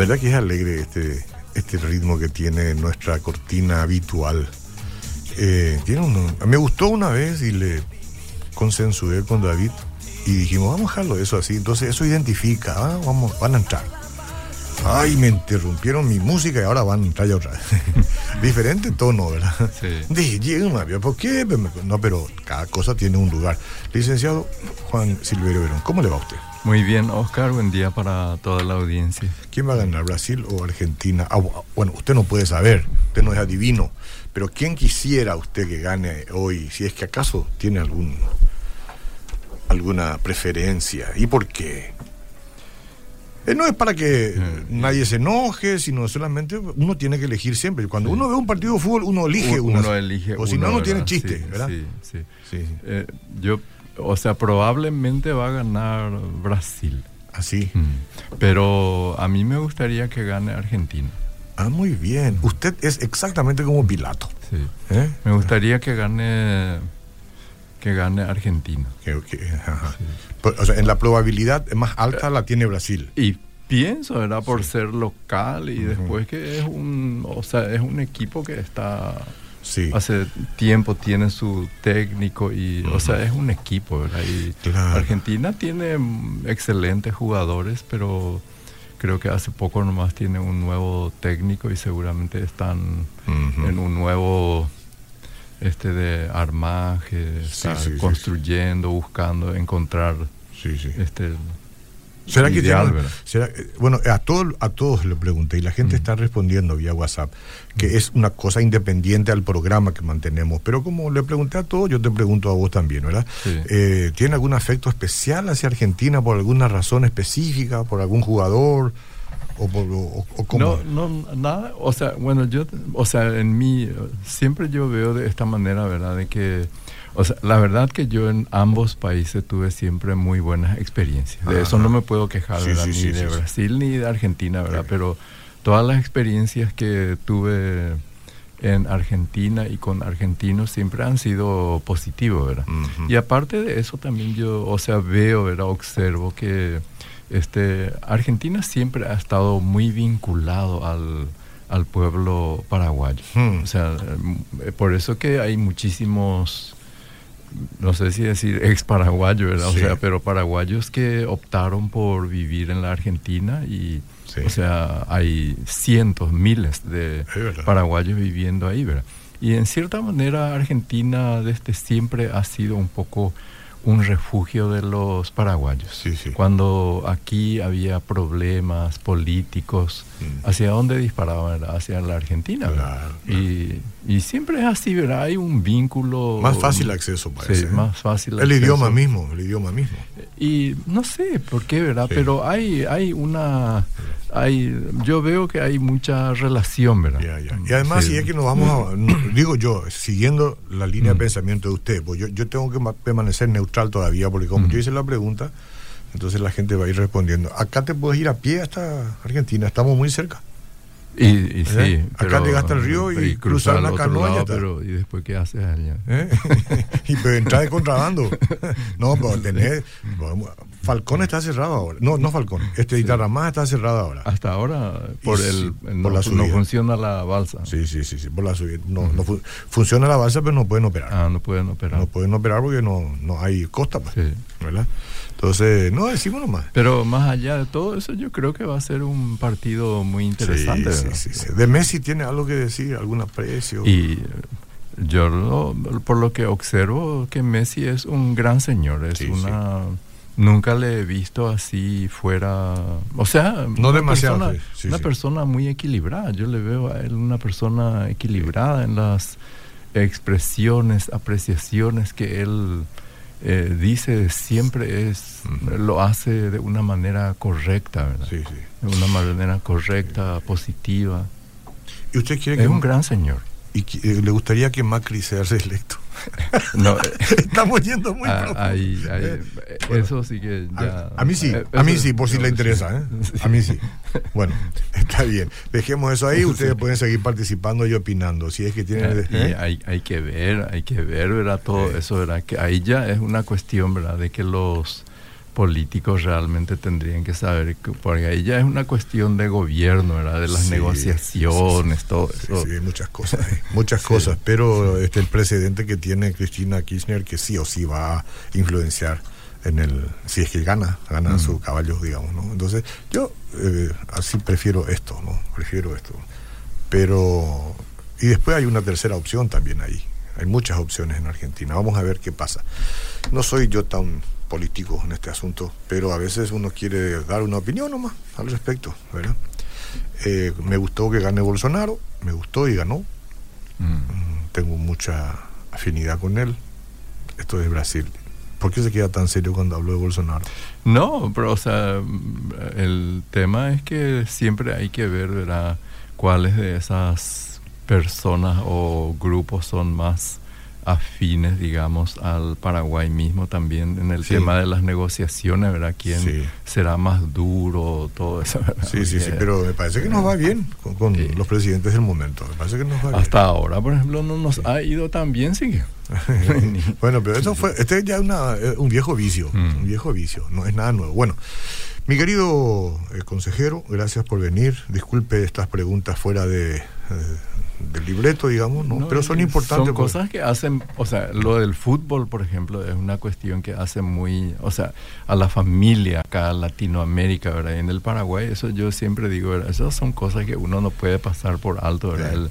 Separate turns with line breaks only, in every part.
verdad que es alegre este, este ritmo que tiene nuestra cortina habitual. Eh, tiene un- me gustó una vez y le consensué con David y dijimos, vamos a dejarlo eso así. Entonces eso identifica, ah, vamos, van a entrar. Ay, me interrumpieron mi música y ahora van a entrar ya otra vez. Diferente tono, ¿verdad?
Sí.
Dije, "Llega una vez, ¿por qué? No, pero cada cosa tiene un lugar. Licenciado Juan Silverio Verón, ¿cómo le va a usted?
Muy bien, Oscar, buen día para toda la audiencia.
¿Quién va a ganar, Brasil o Argentina? Ah, bu- bueno, usted no puede saber, usted no es adivino, pero ¿quién quisiera usted que gane hoy, si es que acaso tiene algún alguna preferencia? ¿Y por qué? Eh, no es para que
Mm.
nadie se enoje, sino solamente uno tiene que elegir siempre. Cuando uno ve un partido de fútbol, uno elige
Uno
una.
elige
O si
uno,
no, no tiene chiste,
Sí,
¿verdad?
Sí, sí.
Sí, sí.
Eh, yo, o sea, probablemente va a ganar Brasil.
Así.
Mm. Pero a mí me gustaría que gane Argentina.
Ah, muy bien. Usted es exactamente como Pilato.
Sí.
¿eh?
Me gustaría que gane que gane Argentina.
Que- ajá. Pues, O sea, en la probabilidad más alta la tiene Brasil.
Y pienso, ¿verdad? Por ser local y después que es un, o sea, es un equipo que está
Sí.
hace tiempo tiene su técnico y, o sea, es un equipo, ¿verdad? Y
Claro.
Argentina tiene excelentes jugadores, pero creo que hace poco nomás tiene un nuevo técnico y seguramente están en un nuevo este de armaje,
Sí, sí,
construyendo, buscando encontrar este
¿Será que
ideal,
tiene- será- bueno, a todos, a todos le pregunté y la gente está respondiendo vía WhatsApp, que es una cosa independiente al programa que mantenemos. Pero como le pregunté a todos, yo te pregunto a vos también, ¿verdad?
Sí.
Eh, ¿Tiene algún afecto especial hacia Argentina por alguna razón específica, por algún jugador? ¿O, por, o, o cómo?
No, no, nada, o sea, bueno, yo, o sea, en mí, siempre yo veo de esta manera, ¿verdad? De que, o sea, la verdad que yo en ambos países tuve siempre muy buenas experiencias. De eso no me puedo quejar,
Sí,
¿verdad?
sí,
ni
sí,
de. Brasil ni de Argentina, ¿verdad? Pero todas las experiencias que tuve en Argentina y con argentinos siempre han sido positivos, ¿verdad? Y aparte de eso también yo, o sea, veo, ¿verdad? Observo que este, Argentina siempre ha estado muy vinculado al, al pueblo paraguayo.
Hmm.
O sea, eh, por eso que hay muchísimos, no sé si decir ex paraguayos, ¿verdad?
Sí.
O sea, pero paraguayos que optaron por vivir en la Argentina y,
Sí.
o sea, hay cientos, miles de paraguayos viviendo ahí, ¿verdad? Y en cierta manera Argentina desde siempre ha sido un poco un refugio de los paraguayos.
Sí, sí.
Cuando aquí había problemas políticos,
Mm.
¿hacia dónde disparaban? Hacia la Argentina.
Claro,
Y, y siempre es así, ¿verdad? Hay un vínculo...
Más fácil acceso, parece.
Sí,
¿eh?
más fácil
El
acceso.
idioma mismo, el idioma mismo.
Y no sé por qué, ¿verdad?
Sí.
Pero hay, hay una... Hay, yo veo que hay mucha relación, ¿verdad?
Y además,
Sí.
si es que nos vamos a. digo yo, siguiendo la línea
Mm.
de pensamiento de usted, pues yo, yo tengo que ma- permanecer neutral todavía, porque como
Mm.
yo hice la pregunta, entonces la gente va a ir respondiendo. Acá te puedes ir a pie hasta Argentina, estamos muy cerca.
Y, y sí,
¿Eh? Acá
pero-
llegaste al río y cruzar
al
una canoa y
¿y después qué haces allá?
¿eh? y pero entrar de contrabando. no, pero tenés. vamos, Falcón está cerrado ahora. No, no Falcón. Este Itaramás está cerrado ahora.
Hasta ahora por
Y
el
sí,
no,
por la
no
subida.
funciona la balsa.
Sí, sí, sí, sí, por la subida. No, no fu- funciona la balsa, pero no pueden operar.
Ah, no pueden operar.
No pueden operar porque no, no hay costa, pues,
Sí.
¿verdad? Entonces, no decimos nomás.
Pero más allá de todo eso, yo creo que va a ser un partido muy interesante.
Sí,
¿verdad?
Sí, sí, sí. De Messi tiene algo que decir, algún aprecio.
Y yo lo- por lo que observo que Messi es un gran señor, es una nunca le he visto así fuera, o sea,
No
una
demasiado,
persona,
sí, sí,
una
sí.
persona muy equilibrada. Yo le veo a él una persona equilibrada en las expresiones, apreciaciones que él eh, dice siempre es lo hace de una manera correcta, ¿verdad?
Sí, sí.
De una manera correcta, positiva.
¿Y usted quiere
Es un gran señor.
Y eh, le gustaría que Macri sea reelecto?
No, eh,
Estamos yendo muy
Ah,
profundo.
ahí- ahí,
Eh,
eh,
bueno,
eso sí que ya.
A, a mí sí,
eh,
a mí sí, por si le interesa, ¿eh? A mí sí. Bueno, está bien. Dejemos eso ahí, ustedes pueden seguir participando y opinando. Si es que tienen...
Y
¿eh?
hay, hay que ver, hay que ver, ¿verdad? Todo
Sí.
eso, ¿verdad? Que ahí ya es una cuestión, ¿verdad? De que los políticos realmente tendrían que saber, que, porque ahí ya es una cuestión de gobierno, ¿verdad? De las
Sí,
negociaciones,
sí, sí,
todo eso.
sí, hay muchas cosas, eh, muchas cosas, pero este el precedente que tiene Cristina Kirchner que sí o sí va a influenciar en el si es que gana, gana
Mm.
su caballo, digamos, ¿no? Entonces, yo eh, así prefiero esto, ¿no? Prefiero esto. Pero y después hay una tercera opción también ahí. Hay muchas opciones en Argentina. Vamos a ver qué pasa. No soy yo tan político en este asunto, pero a veces uno quiere dar una opinión nomás al respecto, ¿verdad? Eh, me gustó que gane Bolsonaro, me gustó y ganó.
Mm.
Mm, Tengo mucha afinidad con él. Esto es Brasil. ¿Por qué se queda tan serio cuando hablo de Bolsonaro?
No, pero o sea, mm, el tema es que siempre hay que ver, ¿verdad? Cuáles de esas personas o grupos son más afines, digamos, al Paraguay mismo también en el
Sí.
tema de las negociaciones, ¿verdad? ¿Quién
Sí.
será más duro, todo eso, ¿verdad?
Sí, sí, sí, pero me parece que nos va bien con, con
Sí.
los presidentes del momento. Me parece que nos va
Hasta ahora, por ejemplo, no nos ha ido tan bien, sí.
bien. bueno, pero eso fue, este ya es una, eh, un viejo vicio,
Mm.
un viejo vicio, no es nada nuevo. Bueno, mi querido eh, consejero, gracias por venir. Disculpe estas preguntas fuera de, eh, del libreto, digamos, ¿no?
No,
pero son importantes.
Son
porque-
cosas que hacen, o sea, lo del fútbol, por ejemplo, es una cuestión que hace muy, o sea, a la familia acá en Latinoamérica, ¿verdad? Y en el Paraguay, eso yo siempre digo, ¿verdad? Esas son cosas que uno no puede pasar por alto, ¿verdad?
Sí.
El,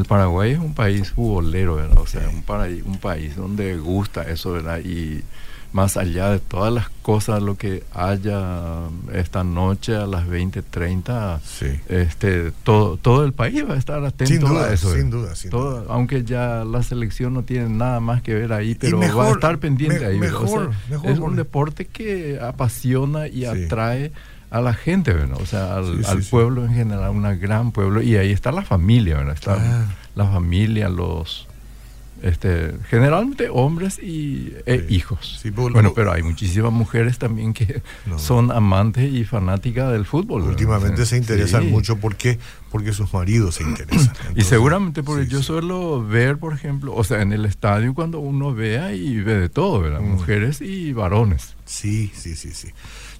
el Paraguay es un país futbolero, ¿verdad? O sea,
Sí.
un, paraí- un país donde gusta eso, ¿verdad? Y más allá de todas las cosas, lo que haya esta noche a las 20:30,
Sí.
este, todo, todo el país va a estar atento
Sin duda,
a eso.
sin duda, sin
Todo-
duda.
Aunque ya la selección no tiene nada más que ver ahí, pero va a estar pendiente
me-
ahí.
mejor,
sea,
mejor
es un deporte que apasiona y
Sí.
atrae a la gente, ¿verdad? O sea, al,
Sí, sí,
al
sí.
pueblo en general, un gran pueblo. Y ahí está la familia, ¿verdad? Está la familia, los... Este, generalmente hombres y e
Sí.
hijos.
Sí,
bueno, pero hay muchísimas mujeres también que
No.
son amantes y fanáticas del fútbol.
Últimamente se interesan
sí.
mucho porque porque sus maridos se interesan.
Y seguramente porque yo suelo ver, por ejemplo, o sea, en el estadio cuando uno vea y ve de todo, ¿verdad?
Mm.
Mujeres y varones.
Sí, sí, sí, sí.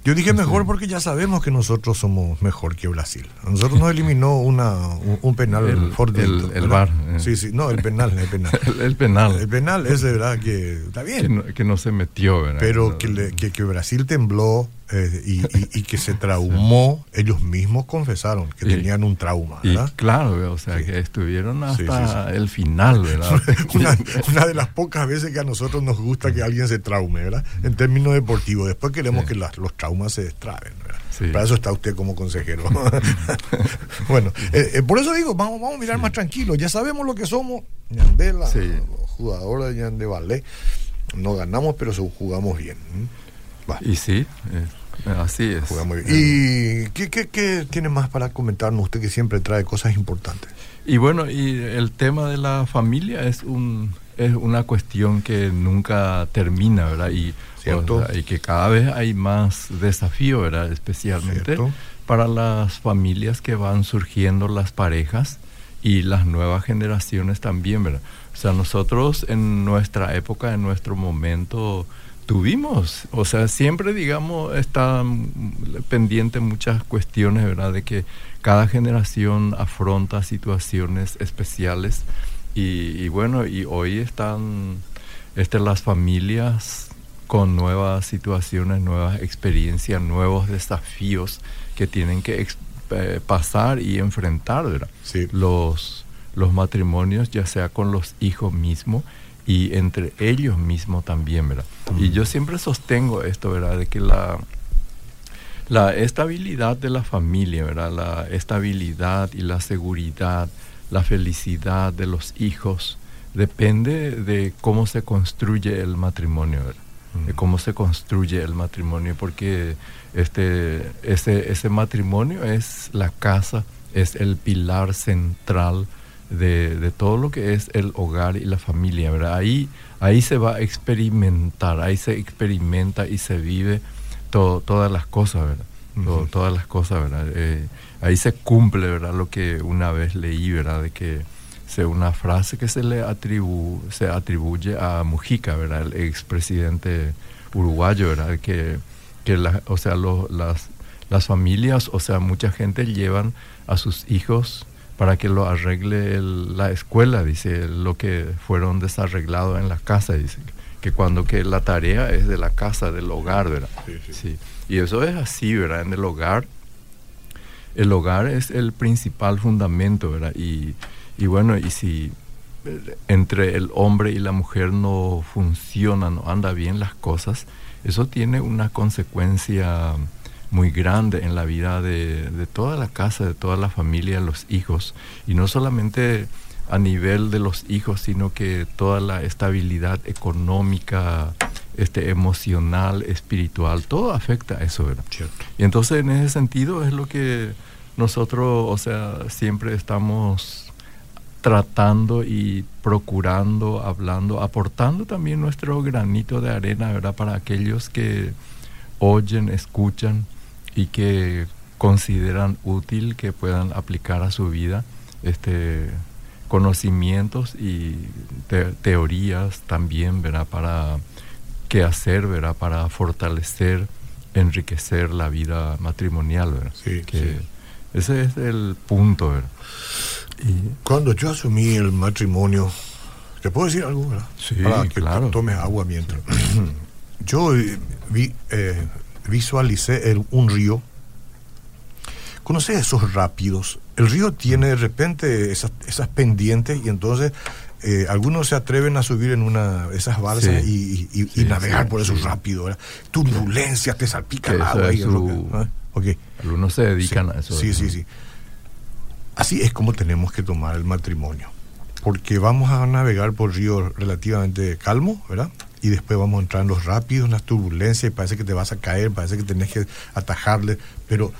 Yo dije mejor porque ya sabemos que nosotros somos mejor que Brasil. A nosotros nos eliminó una, un, un penal
El-
fortuito,
el- el. VAR, eh.
Sí, sí, no, el penal, el penal.
El, el penal.
El penal es de verdad que está
que,
bien,
no, que no se metió, ¿verdad?
pero que, le- que, que Brasil tembló eh, y, y- y que se traumó, ellos mismos confesaron que
Y-
tenían un trauma,
claro, o sea,
Sí.
que estuvieron hasta
sí,
el final, ¿verdad?
una, una de las pocas veces que a nosotros nos gusta que alguien se traume, ¿verdad? En términos deportivos. Después queremos que las- los traumas se destraben, ¿verdad?
Sí.
Para eso está usted como consejero. bueno, eh, eh, por eso digo, vamos, vamos a mirar más tranquilos. Ya sabemos lo que somos. Ñandela, jugadores de Ñande Ballet. No ganamos, pero jugamos bien. Va,
Y sí, eh, así es.
jugamos bien.
Eh,
¿Y qué, qué, qué tiene más para comentarnos usted que siempre trae cosas importantes?
Y bueno, y el tema de la familia es un es una cuestión que nunca termina, ¿verdad? Y,
Cierto.
o sea, y que cada vez hay más desafío, ¿verdad? Especialmente
Cierto.
para las familias que van surgiendo las parejas y las nuevas generaciones también, ¿verdad? O sea, nosotros en nuestra época, en nuestro momento, tuvimos, o sea, siempre, digamos, están pendientes muchas cuestiones, ¿verdad? De que cada generación afronta situaciones especiales y, y bueno, y hoy están este, las familias con nuevas situaciones, nuevas experiencias, nuevos desafíos que tienen que eh, pasar y enfrentar, ¿verdad?
Sí.
Los, los matrimonios, ya sea con los hijos mismos y entre ellos mismos también, ¿verdad? Y yo siempre sostengo esto, ¿verdad? De que la, la estabilidad de la familia, ¿verdad? La estabilidad y la seguridad, la felicidad de los hijos, depende de cómo se construye el matrimonio, ¿verdad? De
Mm.
cómo se construye el matrimonio, porque este, ese, ese matrimonio es la casa, es el pilar central de, de todo lo que es el hogar y la familia, ¿verdad? Ahí, ahí se va a experimentar, ahí se experimenta y se vive todo, todas las cosas, ¿verdad? Todas las cosas, ¿verdad? Eh, ahí se cumple, ¿verdad? Lo que una vez leí, ¿verdad? De que se, una frase que se le atribu, se atribuye a Mujica, ¿verdad? El expresidente uruguayo, ¿verdad? Que que la, o sea, las, las familias, o sea, mucha gente llevan a sus hijos para que lo arregle la escuela, dice, lo que fueron desarreglados en la casa, dice, que cuando que la tarea es de la casa, del hogar, ¿verdad? Sí, sí. Y eso es así, ¿verdad? En el hogar, el hogar es el principal fundamento, ¿verdad? Y, y bueno, y si eh, entre el hombre y la mujer no funcionan, no anda bien las cosas, eso tiene una consecuencia muy grande en la vida de, de, toda la casa, de toda la familia, los hijos, y no solamente a nivel de los hijos, sino que toda la estabilidad económica, este, emocional, espiritual, todo afecta a eso, ¿verdad? Y entonces en ese sentido es lo que nosotros, o sea, siempre estamos tratando y procurando, hablando, aportando también nuestro granito de arena, ¿verdad? Para aquellos que oyen, escuchan y que consideran útil que puedan aplicar a su vida este conocimientos y teorías también, ¿verdad? Para qué hacer, ¿verdad? Para fortalecer, enriquecer la vida matrimonial, ¿verdad?
Sí,
que Ese es el punto, ¿verdad?
Y Cuando yo asumí el matrimonio, ¿te puedo decir algo, verdad?
Sí,
Para que
claro.
tomes agua mientras. yo vi, eh, visualicé el, un río. ¿Conoces esos rápidos? El río tiene de repente esas, esas pendientes y entonces eh, algunos se atreven a subir en una esas balsas
Sí.
y, y- y- y
Sí,
navegar
sí,
por esos
sí.
rápidos. ¿verdad? Turbulencias, te salpica el
eso
agua. y
su-
¿ah? Ok.
Algunos se dedican a eso.
Sí, sí, sí. Así es como tenemos que tomar el matrimonio. Porque vamos a navegar por ríos relativamente calmos, ¿verdad? Y después vamos a entrar en los rápidos, en las turbulencias, y parece que te vas a caer, parece que tenés que atajarle. Pero,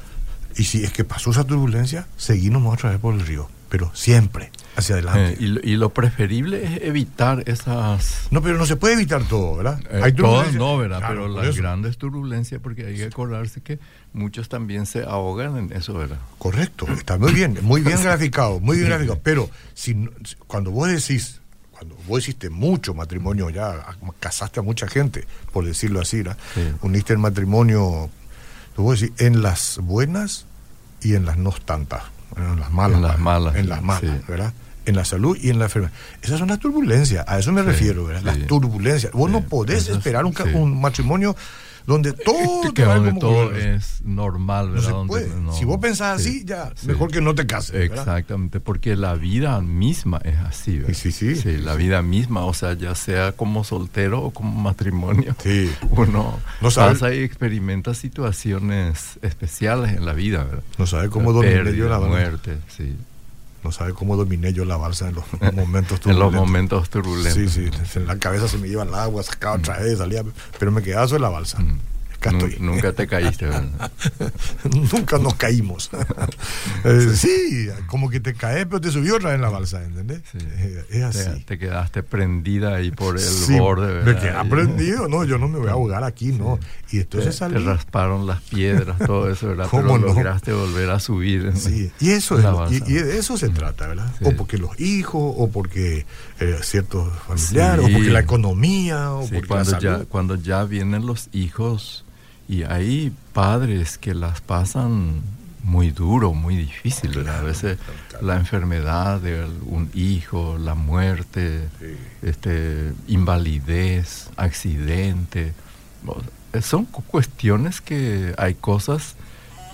y si es que pasó esa turbulencia, seguimos otra vez por el río. Pero siempre hacia adelante.
Eh, y, lo- y lo preferible es evitar esas...
no, pero no se puede evitar todo, ¿verdad?
eh, todas
turbulencias.
no, ¿verdad?
Claro,
Pero las
eso.
grandes turbulencias, porque hay que acordarse que muchos también se ahogan en eso, ¿verdad?
Correcto, está muy bien, muy bien graficado, muy bien graficado. Pero si- cuando vos decís, cuando vos hiciste mucho matrimonio ya, casaste a mucha gente, por decirlo así, ¿verdad?
Sí.
uniste el matrimonio, a decir, en las buenas y en las no tantas, en las malas.
En las malas,
En las malas,
sí.
¿verdad? En la salud y en la enfermedad. Esas son las turbulencias, a eso me
Sí,
refiero, ¿verdad?
sí.
Las turbulencias. Vos no podés esperar un, un matrimonio donde todo
que donde todo es normal,
No
¿verdad? Donde no-
si vos pensás
sí,
así, ya,
sí.
mejor que no te cases. ¿verdad?
Exactamente, porque la vida misma es así, ¿verdad?
Sí, sí, sí.
la vida misma, o sea, ya sea como soltero o como matrimonio,
Sí.
uno
No sabe-
pasa y experimenta situaciones especiales en la vida, ¿verdad?
No sabe cómo
Pérdida,
la balsa.
muerte, sí.
No sabe cómo dominé yo la balsa en los momentos
En los
turbulentos.
momentos turbulentos.
Sí, sí. En la cabeza se me iba el agua, sacaba otra vez, salía. Pero me quedaba sobre la balsa.
Mm.
Acá
Nu-
estoy.
Nunca te caíste.
Nunca nos caímos. Eh, sí, como que te caes, pero te subió otra vez en la balsa, ¿entendés?
Sí.
Eh, es
Te,
así.
te quedaste prendida ahí por el
Sí,
borde, ¿verdad?
Me quedé prendido, no, yo no me voy a ahogar aquí, no. Y
Te,
entonces
te
salí.
rasparon las piedras, todo eso, ¿verdad?
¿Cómo
Pero
no?
lograste volver a subir.
Sí, y eso es, lo- y, de eso se trata, ¿verdad? O porque los hijos, o porque eh, ciertos familiares, o porque la economía, o porque
cuando
la
ya,
salud.
cuando ya vienen los hijos y hay padres que las pasan muy duro, muy difícil, ¿verdad? A veces la enfermedad de un hijo, la muerte,
Sí.
este, invalidez, accidente. Son cu- cuestiones que hay cosas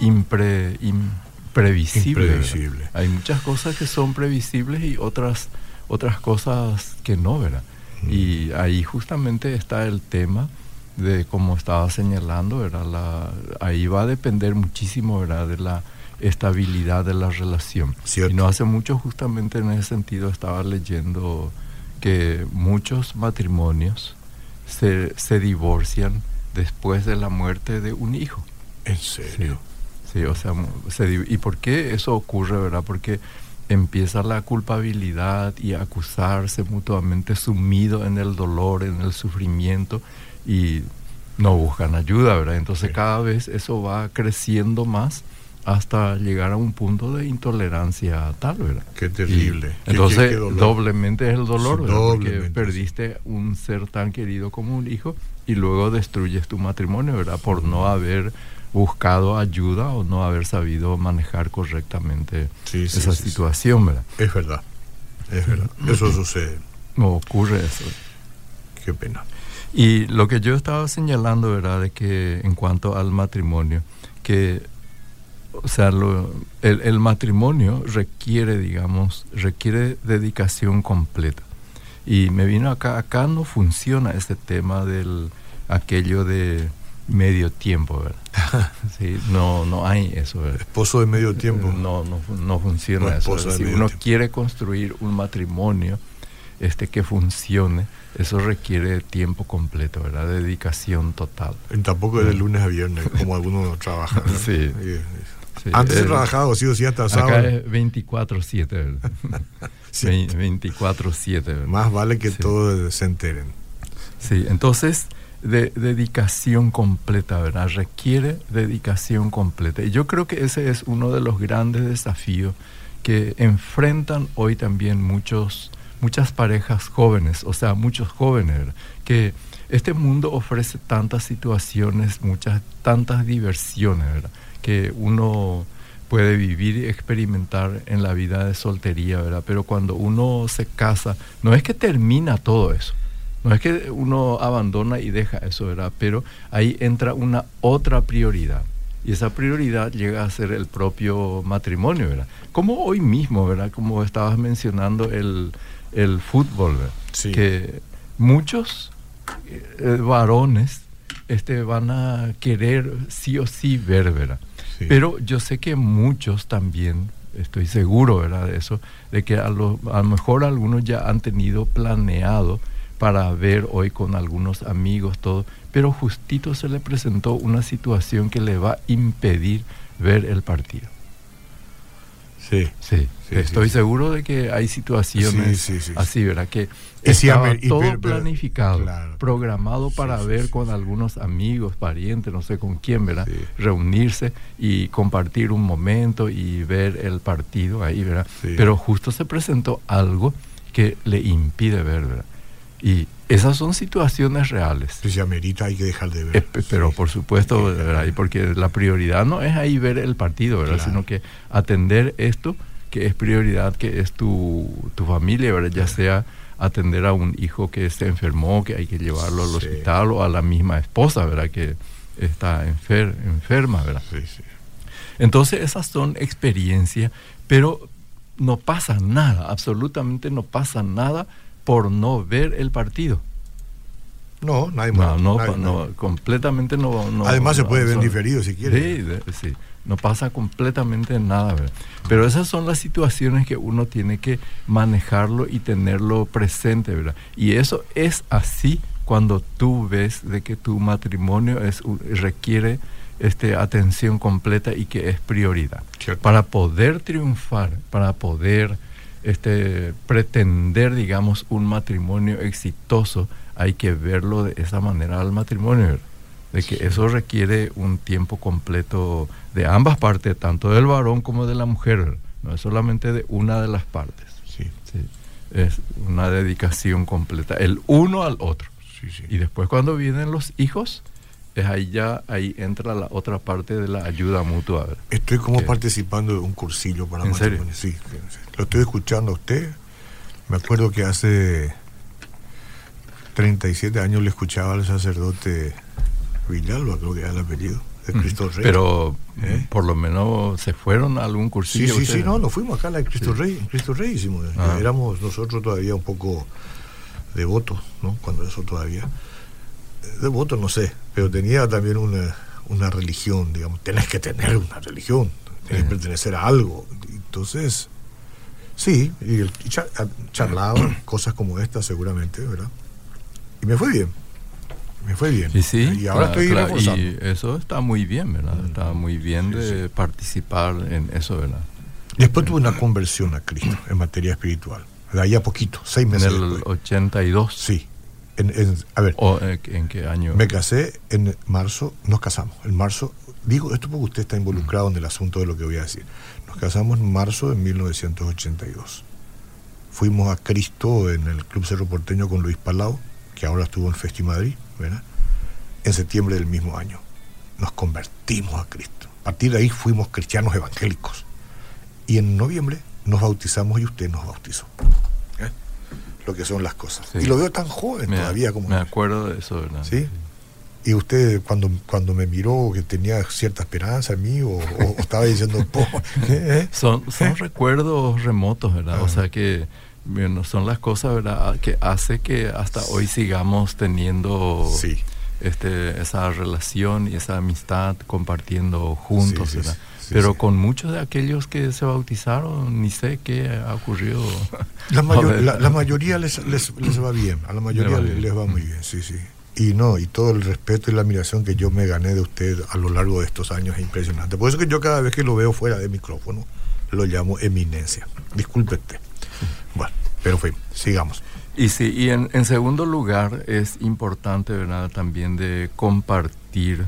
impre, imprevisibles. Hay muchas cosas que son previsibles y otras, otras cosas que no, ¿verdad? Y ahí justamente está el tema de como estaba señalando, ¿verdad? La, ahí va a depender muchísimo, ¿verdad? De la estabilidad de la relación.
Cierto.
Y no hace mucho justamente en ese sentido estaba leyendo que muchos matrimonios se, se divorcian después de la muerte de un hijo.
En serio.
Sí, o sea, se ¿y por qué eso ocurre, verdad? Porque empieza la culpabilidad y acusarse mutuamente sumido en el dolor, en el sufrimiento y no buscan ayuda, ¿verdad? Entonces
Sí.
cada vez eso va creciendo más hasta llegar a un punto de intolerancia tal, ¿verdad?
Qué terrible.
Y entonces
qué- qué dolor.
doblemente es el dolor, ¿verdad? Porque perdiste un ser tan querido como un hijo y luego destruyes tu matrimonio, ¿verdad? Por no haber buscado ayuda o no haber sabido manejar correctamente esa situación, ¿verdad?
Es verdad, es verdad. Eso sucede.
No ocurre eso.
Qué pena.
Y lo que yo estaba señalando, ¿verdad? De que en cuanto al matrimonio, que, o sea, el, el matrimonio requiere, digamos, requiere dedicación completa. Y me vino acá, acá no funciona este tema del aquello de medio tiempo, ¿verdad? Sí, no, no hay eso, ¿verdad?
Esposo de medio tiempo.
No, no, no funciona eso. Si uno quiere construir un matrimonio este, que funcione, eso requiere tiempo completo, ¿verdad? Dedicación total.
Y tampoco es de lunes a viernes, como algunos trabajan.
Sí.
Antes he trabajado, sí o sí, hasta
sábado. Acá es 24-7, 24-7.
Más vale que todos se enteren.
Sí, entonces, de dedicación completa, ¿verdad? Requiere dedicación completa. Y yo creo que ese es uno de los grandes desafíos que enfrentan hoy también muchos, muchas parejas jóvenes, o sea, muchos jóvenes, que este mundo ofrece tantas situaciones, muchas, tantas diversiones, que uno puede vivir y experimentar en la vida de soltería, ¿verdad? Pero cuando uno se casa, no es que termina todo eso, no es que uno abandona y deja eso, ¿verdad? Pero ahí entra una otra prioridad. Y esa prioridad llega a ser el propio matrimonio, ¿verdad? Como hoy mismo, ¿verdad? Como estabas mencionando el, el fútbol.
Sí.
Que muchos eh, varones este, van a querer sí o sí ver, ¿verdad? Pero yo sé que muchos también, estoy seguro ¿verdad? de eso, de que a lo, a lo mejor algunos ya han tenido planeado para ver hoy con algunos amigos todo, pero justito se le presentó una situación que le va a impedir ver el partido.
Sí.
Sí, estoy seguro de que hay situaciones así, ¿verdad? Que
estaba
todo planificado, programado para ver con algunos amigos, parientes, no sé con quién, ¿verdad? Reunirse y compartir un momento y ver el partido ahí, ¿verdad? Pero justo se presentó algo que le impide ver, ¿verdad? Y esas son situaciones reales.
Si amerita, hay que dejar de ver.
pero por supuesto, ¿verdad? porque la prioridad no es ahí ver el partido, ¿verdad? Sino que atender esto que es prioridad, que es tu, tu familia, ¿verdad? Ya sea atender a un hijo que se enfermó, que hay que llevarlo al hospital, o a la misma esposa, ¿verdad? Que está enfer enferma, ¿verdad?
Sí, sí.
Entonces esas son experiencias, pero no pasa nada, absolutamente no pasa nada por no ver el partido.
No, nadie
más. No, no, completamente no,
Además se puede ver diferido si quiere.
Sí, sí, no pasa completamente nada. ¿verdad? Pero esas son las situaciones que uno tiene que manejarlo y tenerlo presente, ¿verdad? Y eso es así cuando tú ves de que tu matrimonio es, requiere este, atención completa y que es prioridad. Para poder triunfar, para poder este, pretender, digamos, un matrimonio exitoso, hay que verlo de esa manera al matrimonio, de que eso requiere un tiempo completo de ambas partes, tanto del varón como de la mujer, no es solamente de una de las partes.
Sí.
Es una dedicación completa, el uno al otro. Y después cuando vienen los hijos, es ahí ya ahí entra la otra parte de la ayuda mutua.
Estoy como participando de un cursillo para
¿En serio?
Sí, lo estoy escuchando a usted. Me acuerdo que hace 37 años le escuchaba al sacerdote Villalba, creo que era el apellido, de Cristo Rey.
Pero ¿Eh? por lo menos se fueron a algún cursillo.
Sí, sí, sí, no, nos fuimos acá a la de Cristo Rey, en Cristo Rey hicimos. Ah. Éramos nosotros todavía un poco devotos, ¿no? Cuando eso todavía. Devotos, no sé, pero tenía también una, una religión, digamos, tenés que tener una religión, tenés que pertenecer a algo. Entonces, sí, y, charlaba cosas como esta seguramente, ¿verdad? Y me fue bien. Me fue bien.
Y, sí,
y ahora estoy
Y eso está muy bien, ¿verdad? Mm. Está muy bien de participar en eso, ¿verdad?
Después tuve una conversión a Cristo en materia espiritual. De ahí a poquito, seis meses.
En el 82.
Sí. En, a ver.
Eh, ¿En qué año?
Me casé en marzo, nos casamos. En marzo, digo esto porque usted está involucrado en el asunto de lo que voy a decir. Nos casamos en marzo de 1982. Fuimos a Cristo en el Club Cerro Porteño con Luis Palau, que ahora estuvo en Festi Madrid, ¿verdad? en septiembre del mismo año. Nos convertimos a Cristo. A partir de ahí fuimos cristianos evangélicos. Y en noviembre nos bautizamos y usted nos bautizó. ¿Eh? Lo que son las cosas.
Sí.
Y lo veo tan joven
Me,
todavía como...
me acuerdo de eso, ¿verdad?
¿Sí? Y usted cuando, cuando me miró que tenía cierta esperanza en mí o, estaba diciendo, "Po, ¿eh?
Son, son recuerdos remotos, ¿verdad? O sea que bueno, son las cosas, ¿verdad? Que hace que hasta hoy sigamos teniendo
Sí.
este, esa relación y esa amistad compartiendo juntos,
Sí,
¿verdad?
sí,
Pero con muchos de aquellos que se bautizaron, ni sé qué ha ocurrido.
La, mayo-
A ver.
la, la mayoría les, les, les va bien, a la mayoría les, va muy bien, sí, sí. Y no, y todo el respeto y la admiración que yo me gané de usted a lo largo de estos años es impresionante. Por eso que yo cada vez que lo veo fuera de micrófono, lo llamo eminencia. Disculpe usted. Bueno, pero fue, sigamos.
Y sí, y en, en segundo lugar es importante, ¿verdad? También de compartir,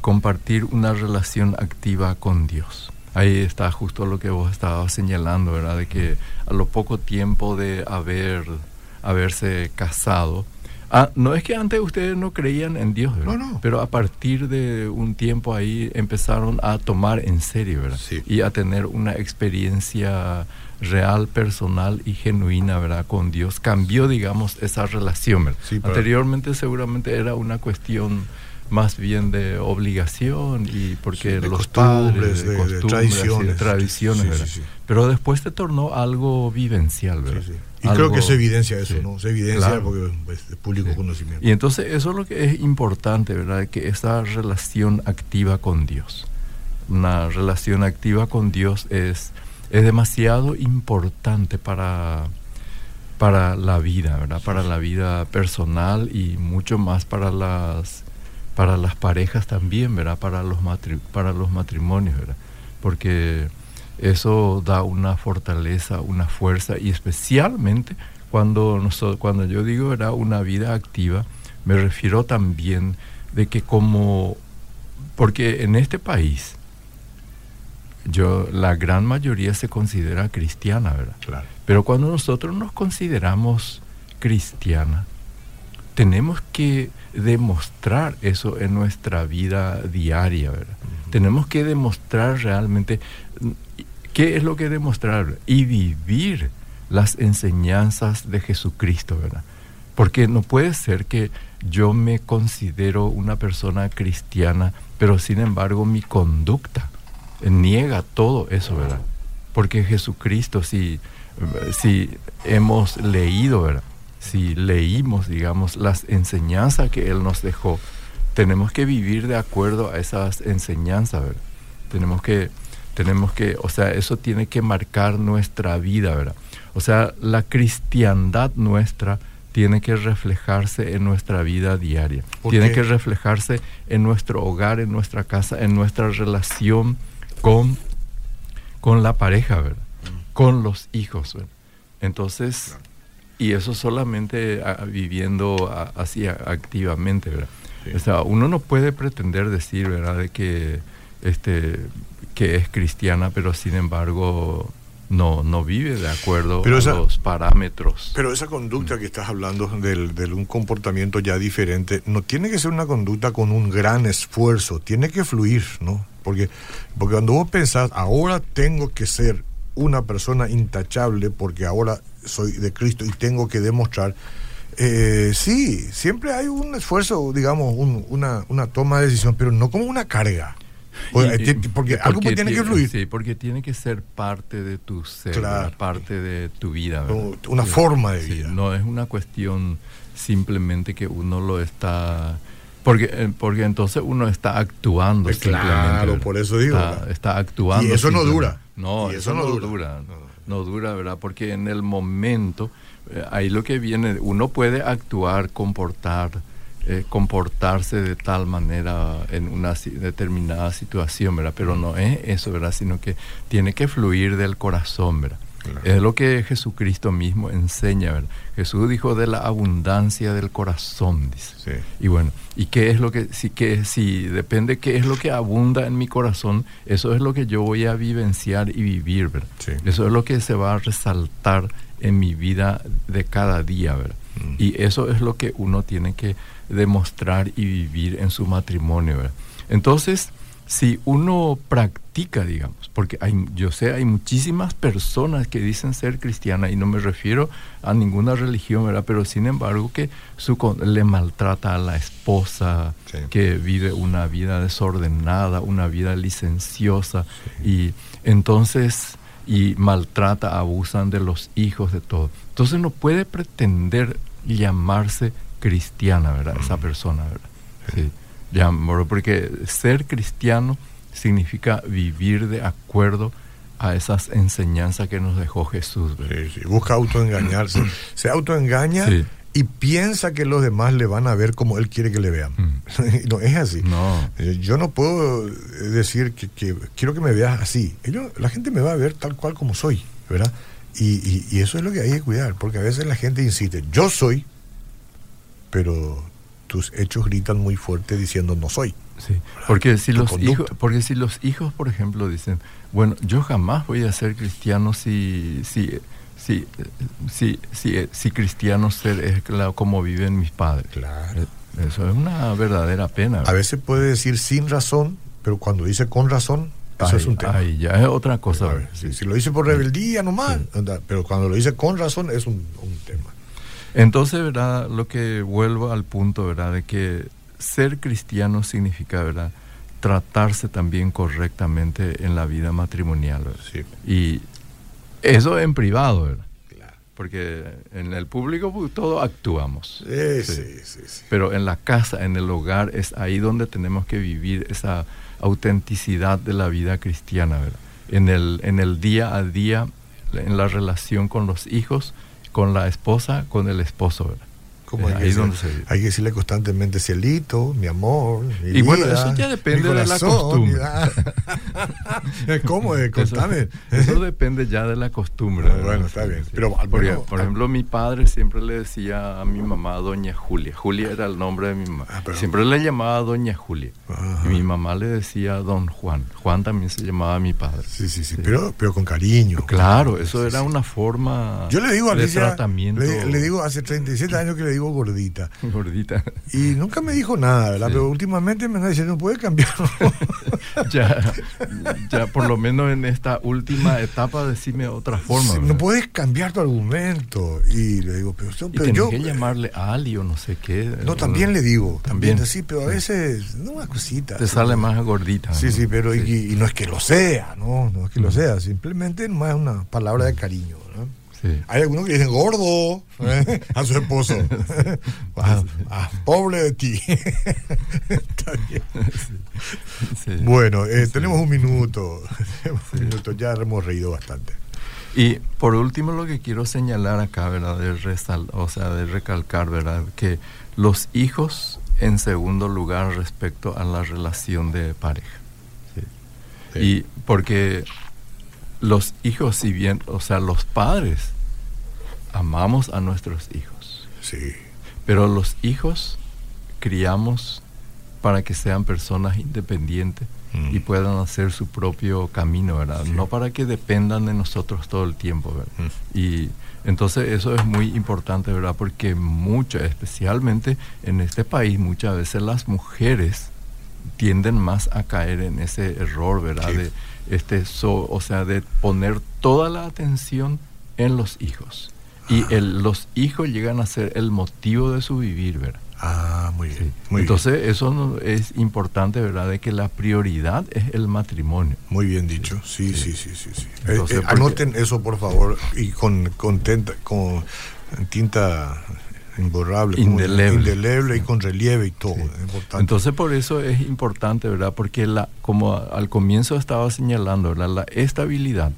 compartir una relación activa con Dios. Ahí está justo lo que vos estabas señalando, ¿verdad? De que a lo poco tiempo de haber, haberse casado, ah, no es que antes ustedes no creían en Dios, ¿verdad?
No, no.
Pero a partir de un tiempo ahí empezaron a tomar en serio, ¿verdad?
Sí.
Y a tener una experiencia real, personal y genuina, ¿verdad? Con Dios. Cambió, digamos, esa relación, ¿verdad?
Sí, para-
Anteriormente seguramente era una cuestión más bien de obligación y porque
Sí, de
los padres,
de- de
costumbres, y
tradiciones.
tradiciones,
Sí,
¿verdad?
sí, sí.
Pero después se tornó algo vivencial, ¿verdad?
Sí, sí. Y
Algo-
creo que se evidencia eso. ¿no? Se evidencia
Claro.
porque pues, es público conocimiento.
Y entonces eso es lo que es importante, ¿verdad? Que esa relación activa con Dios. Una relación activa con Dios es, es demasiado importante para, para la vida, ¿verdad? Para la vida personal y mucho más para las, para las parejas también, ¿verdad? Para los, matri- para los matrimonios, ¿verdad? Porque eso da una fortaleza, una fuerza y especialmente cuando, noso- cuando yo digo era una vida activa, me refiero también de que como, porque en este país, yo, la gran mayoría se considera cristiana, ¿verdad?
Claro.
Pero cuando nosotros nos consideramos cristiana, tenemos que demostrar eso en nuestra vida diaria, ¿verdad? Tenemos que demostrar realmente mm, qué es lo que demostrar y vivir las enseñanzas de Jesucristo, ¿verdad? Porque no puede ser que yo me considero una persona cristiana, pero sin embargo mi conducta niega todo eso, ¿verdad? Porque Jesucristo, si, si hemos leído, ¿verdad? Si leímos, digamos, las enseñanzas que Él nos dejó, tenemos que vivir de acuerdo a esas enseñanzas, ¿verdad? Tenemos que, tenemos que, o sea, eso tiene que marcar nuestra vida, ¿verdad? O sea, la cristiandad nuestra tiene que reflejarse en nuestra vida diaria,
¿Por
tiene
qué?
que reflejarse en nuestro hogar, en nuestra casa, en nuestra relación con, con la pareja, ¿verdad? Con los hijos, ¿verdad? Entonces, y eso solamente viviendo así activamente, ¿verdad?
Sí.
O sea, uno no puede pretender decir, ¿verdad?, de que, este, que es cristiana, pero sin embargo no, no vive de acuerdo
Pero
a
esa-
los parámetros.
Pero esa conducta que estás hablando del- de un comportamiento ya diferente, no tiene que ser una conducta con un gran esfuerzo, tiene que fluir, ¿no? Porque, porque cuando vos pensás, ahora tengo que ser una persona intachable porque ahora soy de Cristo y tengo que demostrar, eh, sí, siempre hay un esfuerzo, digamos, un- una, una toma de decisión, pero no como una carga.
Y- y-
ti- porque algo tiene que fluir.
Sí, porque tiene que ser parte de tu ser, parte de tu vida.
una forma de
Sí,
vida.
no es una cuestión simplemente que uno lo está... Porque, eh, porque entonces uno está actuando
Eh,
simplemente.
claro,
¿verdad?
por eso digo,
Está, actuando.
Y eso no
simplemente.
dura.
No,
Y
eso, no dura.
No.
No dura, ¿verdad? Porque en el momento, eh, ahí lo que viene, uno puede actuar, comportar, eh, comportarse de tal manera en una determinada situación, ¿verdad? Pero no es eso, ¿verdad? Sino que tiene que fluir del corazón, ¿verdad?
Claro.
Es lo que Jesucristo mismo enseña, ¿verdad? Jesús dijo de la abundancia del corazón, dice.
Sí.
Y bueno, ¿y qué es lo que, si, que, si depende qué es lo que abunda en mi corazón, eso es lo que yo voy a vivenciar y vivir, ¿verdad?
Sí.
Eso es lo que se va a resaltar en mi vida de cada día, ¿verdad? Mm. Y eso es lo que uno tiene que demostrar y vivir en su matrimonio. ¿verdad? Entonces, si uno practica, digamos, porque hay, yo sé, hay muchísimas personas que dicen ser cristianas y no me refiero a ninguna religión, ¿verdad? Pero sin embargo que su, le maltrata a la esposa, que vive una vida desordenada, una vida licenciosa y entonces y maltrata, abusan de los hijos, de todo. Entonces no puede pretender llamarse cristiana, ¿verdad? Esa persona, ¿verdad? Sí ya, porque ser cristiano significa vivir de acuerdo a esas enseñanzas que nos dejó Jesús.
Busca autoengañarse. Se autoengaña y piensa que los demás le van a ver como él quiere que le vean. Mm. no es así.
No.
Eh, yo no puedo decir que, quiero que me veas así. la gente me va a ver tal cual como soy, ¿verdad? Y, y eso es lo que hay que cuidar, porque a veces la gente insiste, yo soy, pero tus hechos gritan muy fuerte diciendo no soy.
Sí, porque si, los hijos, porque si los hijos, por ejemplo, dicen, bueno, yo jamás voy a ser cristiano si, si, si, si, si, si cristiano ser es como viven mis padres.
Claro. Eh,
eso es una verdadera pena.
A veces puede decir sin razón, pero cuando dice con razón, eso es un tema.
Ahí ya es otra cosa.
si, lo dice por rebeldía nomás, pero cuando lo dice con razón es un, un tema.
Entonces, ¿verdad? Lo que vuelvo al punto, ¿verdad? De que ser cristiano significa, ¿verdad? Tratarse también correctamente en la vida matrimonial.
Sí.
Y eso en privado, ¿verdad? Claro. Porque en el público pues, todo actuamos.
Sí, sí, sí, sí,
Pero en la casa, en el hogar, es ahí donde tenemos que vivir esa autenticidad de la vida cristiana, ¿verdad? En el, en el día a día, en la relación con los hijos, con la esposa, con el esposo, ¿verdad?
Hay, que hay que decirle constantemente cielito, mi amor. Mi
y bueno, eso ya depende de la costumbre.
¿Cómo? Contame.
Eso, depende ya de la costumbre.
Ah, bueno, está bien. Pero,
por ah. ejemplo, mi padre siempre le decía a mi mamá Doña Julia. Julia era el nombre de mi mamá. Ah, siempre le llamaba Doña Julia. Y mi mamá le decía Don Juan. Juan también se llamaba mi padre.
Sí, sí, sí. Pero, pero con cariño.
Claro, eso era una forma
Yo le digo a
de tratamiento.
Le, le digo hace 37 años que le digo gordita.
Gordita.
Y nunca me dijo nada, ¿verdad? Pero últimamente me está diciendo, puede cambiar.
ya, ya por lo menos en esta última etapa decime otra forma.
no puedes cambiar tu argumento. Y le digo, pero,
pero y yo... que llamarle Ali o no sé qué.
No, también le digo. También. Sí, pero a veces, no una cosita.
Te sale más gordita.
Sí, sí, pero Y, no es que lo sea, ¿no? No es que lo sea. Simplemente no es una palabra de cariño, Hay algunos que dicen gordo ¿eh? a su esposo. Ah, ah, pobre de ti. Bueno, eh, tenemos un minuto. un minuto. Ya hemos reído bastante.
Y por último lo que quiero señalar acá, ¿verdad? De resal o sea, de recalcar, ¿verdad? Que los hijos en segundo lugar respecto a la relación de pareja. Y porque los hijos, si bien, o sea, los padres amamos a nuestros hijos.
Sí.
Pero los hijos criamos para que sean personas independientes y mm. puedan hacer su propio camino, ¿verdad? No para que dependan de nosotros todo el tiempo, ¿verdad? Mm. Y entonces eso es muy importante, ¿verdad? Porque muchas, especialmente en este país, muchas veces las mujeres tienden más a caer en ese error, ¿verdad? De este o sea, de poner toda la atención en los hijos. Y ah. el, los hijos llegan a ser el motivo de su vivir, ¿verdad?
Ah, muy bien.
Entonces, eso es importante, ¿verdad? De que la prioridad es el matrimonio.
Muy bien dicho. Sí, sí, sí, sí. sí, eh, eh, anoten eso, por favor, y con, con, con tinta imborrable,
indeleble.
y con relieve y todo.
Entonces por eso es importante, ¿verdad? Porque la, como al comienzo estaba señalando, ¿verdad? la estabilidad,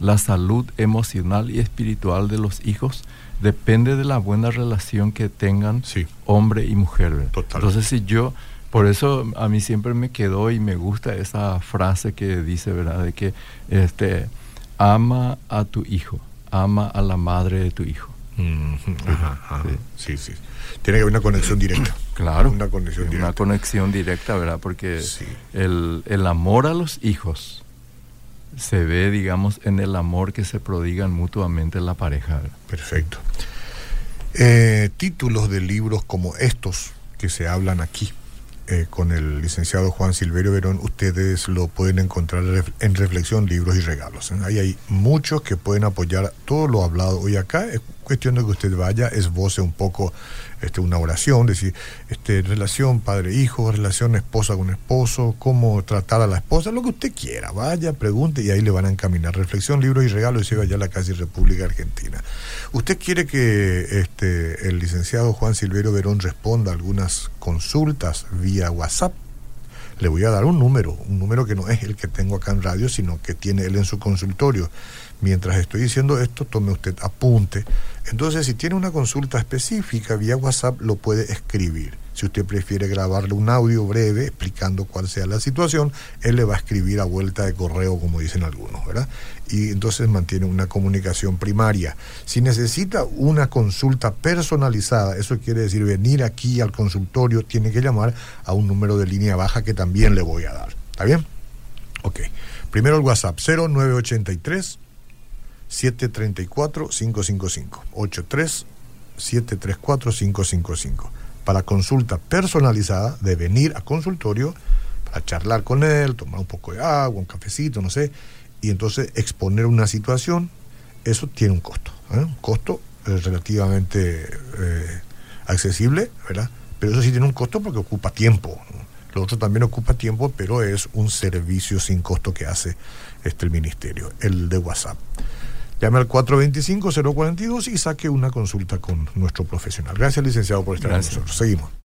la salud emocional y espiritual de los hijos depende de la buena relación que tengan hombre y mujer. ¿verdad? Entonces si yo, por eso a mí siempre me quedó y me gusta esa frase que dice, ¿verdad? De que este, ama a tu hijo, ama a la madre de tu hijo.
Sí. sí. Tiene que haber una conexión directa.
Claro.
Una conexión directa.
Una conexión directa, ¿verdad? Porque el, el, amor a los hijos se ve, digamos, en el amor que se prodigan mutuamente en la pareja.
Perfecto. Eh, títulos de libros como estos que se hablan aquí eh, con el licenciado Juan Silverio Verón, ustedes lo pueden encontrar en Reflexión, Libros y Regalos. Ahí hay muchos que pueden apoyar todo lo hablado hoy acá. Es cuestión de que usted vaya, esboce un poco este, una oración, decir, este, relación padre-hijo, relación esposa con esposo, cómo tratar a la esposa, lo que usted quiera. Vaya, pregunte y ahí le van a encaminar. Reflexión, Libros y Regalos y se va allá a la casi República Argentina. ¿Usted quiere que este, el licenciado Juan Silverio Verón responda algunas consultas vía WhatsApp? Le voy a dar un número, un número que no es el que tengo acá en radio, sino que tiene él en su consultorio. Mientras estoy diciendo esto, tome usted apunte. Entonces, si tiene una consulta específica vía WhatsApp, lo puede escribir. Si usted prefiere grabarle un audio breve explicando cuál sea la situación, él le va a escribir a vuelta de correo, como dicen algunos, ¿verdad? Y entonces mantiene una comunicación primaria. Si necesita una consulta personalizada, eso quiere decir venir aquí al consultorio, tiene que llamar a un número de línea baja que también le voy a dar. ¿Está bien? Ok. Primero el WhatsApp 0983 734 555 83 734 555 para consulta personalizada de venir a consultorio para charlar con él, tomar un poco de agua, un cafecito, no sé, y entonces exponer una situación, eso tiene un costo, ¿eh? un costo eh, relativamente eh, accesible, ¿verdad? Pero eso sí tiene un costo porque ocupa tiempo. Lo otro también ocupa tiempo, pero es un servicio sin costo que hace este ministerio, el de WhatsApp. Llame al 425-042 y saque una consulta con nuestro profesional. Gracias, licenciado, por estar con nosotros. Seguimos.